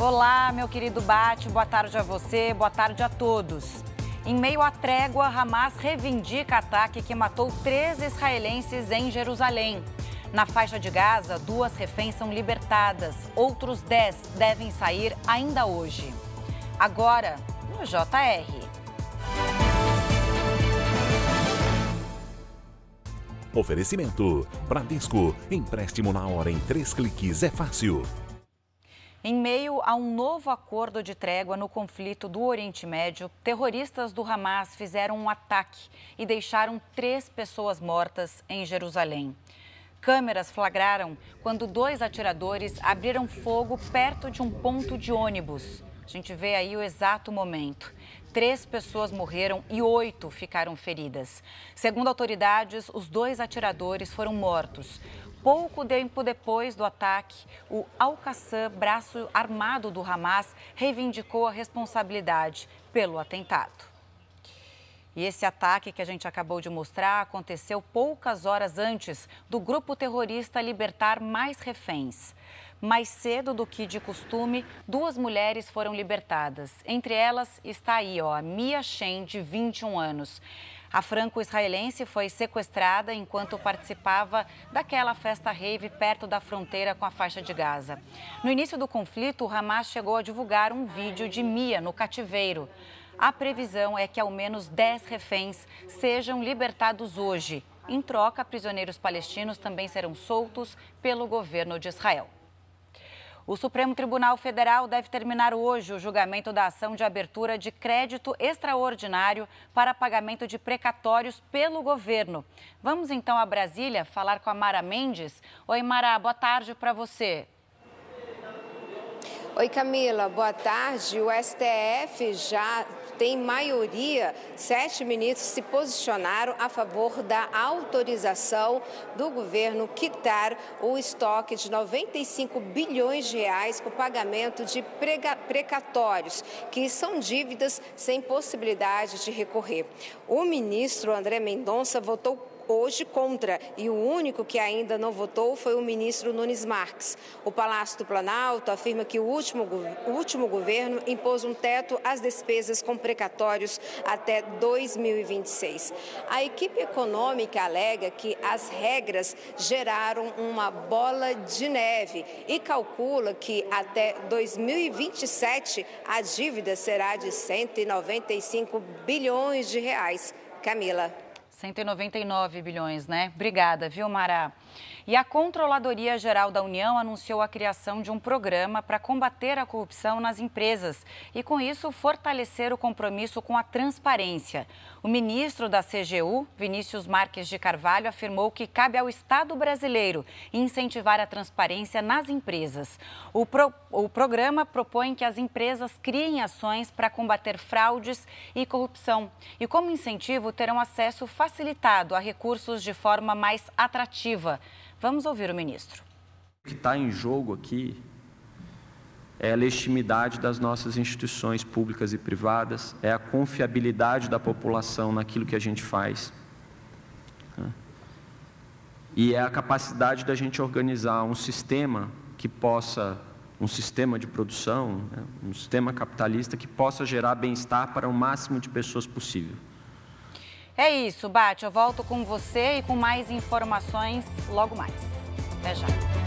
Olá, meu querido Bate, boa tarde a você, boa tarde a todos. Em meio à trégua, Hamas reivindica ataque que matou três israelenses em Jerusalém. Na faixa de Gaza, duas reféns são libertadas, outros dez devem sair ainda hoje. Agora, no JR. Oferecimento: Bradesco. Empréstimo na hora em três cliques é fácil. Em meio a um novo acordo de trégua no conflito do Oriente Médio, terroristas do Hamas fizeram um ataque e deixaram três pessoas mortas em Jerusalém. Câmeras flagraram quando dois atiradores abriram fogo perto de um ponto de ônibus. A gente vê aí o exato momento. Três pessoas morreram e oito ficaram feridas. Segundo autoridades, os dois atiradores foram mortos. Pouco tempo depois do ataque, o Al-Qassam, braço armado do Hamas, reivindicou a responsabilidade pelo atentado. E esse ataque que a gente acabou de mostrar aconteceu poucas horas antes do grupo terrorista libertar mais reféns. Mais cedo do que de costume, duas mulheres foram libertadas. Entre elas está aí, ó, a Mia Shen, de 21 anos. A franco-israelense foi sequestrada enquanto participava daquela festa rave perto da fronteira com a faixa de Gaza. No início do conflito, o Hamas chegou a divulgar um vídeo de Mia no cativeiro. A previsão é que ao menos 10 reféns sejam libertados hoje. Em troca, prisioneiros palestinos também serão soltos pelo governo de Israel. O Supremo Tribunal Federal deve terminar hoje o julgamento da ação de abertura de crédito extraordinário para pagamento de precatórios pelo governo. Vamos então a Brasília falar com a Mara Mendes. Oi, Mara, boa tarde para você. Oi, Camila, boa tarde. O STF já tem maioria, sete ministros se posicionaram a favor da autorização do governo quitar o estoque de 95 bilhões de reais com pagamento de precatórios, que são dívidas sem possibilidade de recorrer. O ministro André Mendonça votou hoje contra e o único que ainda não votou foi o ministro Nunes Marques. O Palácio do Planalto afirma que o último, o último governo impôs um teto às despesas com precatórios até 2026. A equipe econômica alega que as regras geraram uma bola de neve e calcula que até 2027 a dívida será de 195 bilhões de reais. Camila. 199 bilhões, né? Obrigada, viu, Mara? E a Controladoria Geral da União anunciou a criação de um programa para combater a corrupção nas empresas e, com isso, fortalecer o compromisso com a transparência. O ministro da CGU, Vinícius Marques de Carvalho, afirmou que cabe ao Estado brasileiro incentivar a transparência nas empresas. O, pro, o programa propõe que as empresas criem ações para combater fraudes e corrupção e, como incentivo, terão acesso facilitado a recursos de forma mais atrativa. Vamos ouvir o ministro. O que está em jogo aqui é a legitimidade das nossas instituições públicas e privadas, é a confiabilidade da população naquilo que a gente faz. Né? E é a capacidade da gente organizar um sistema que possa, um sistema de produção, né? um sistema capitalista que possa gerar bem-estar para o máximo de pessoas possível. É isso, Bate. Eu volto com você e com mais informações logo mais. Até já.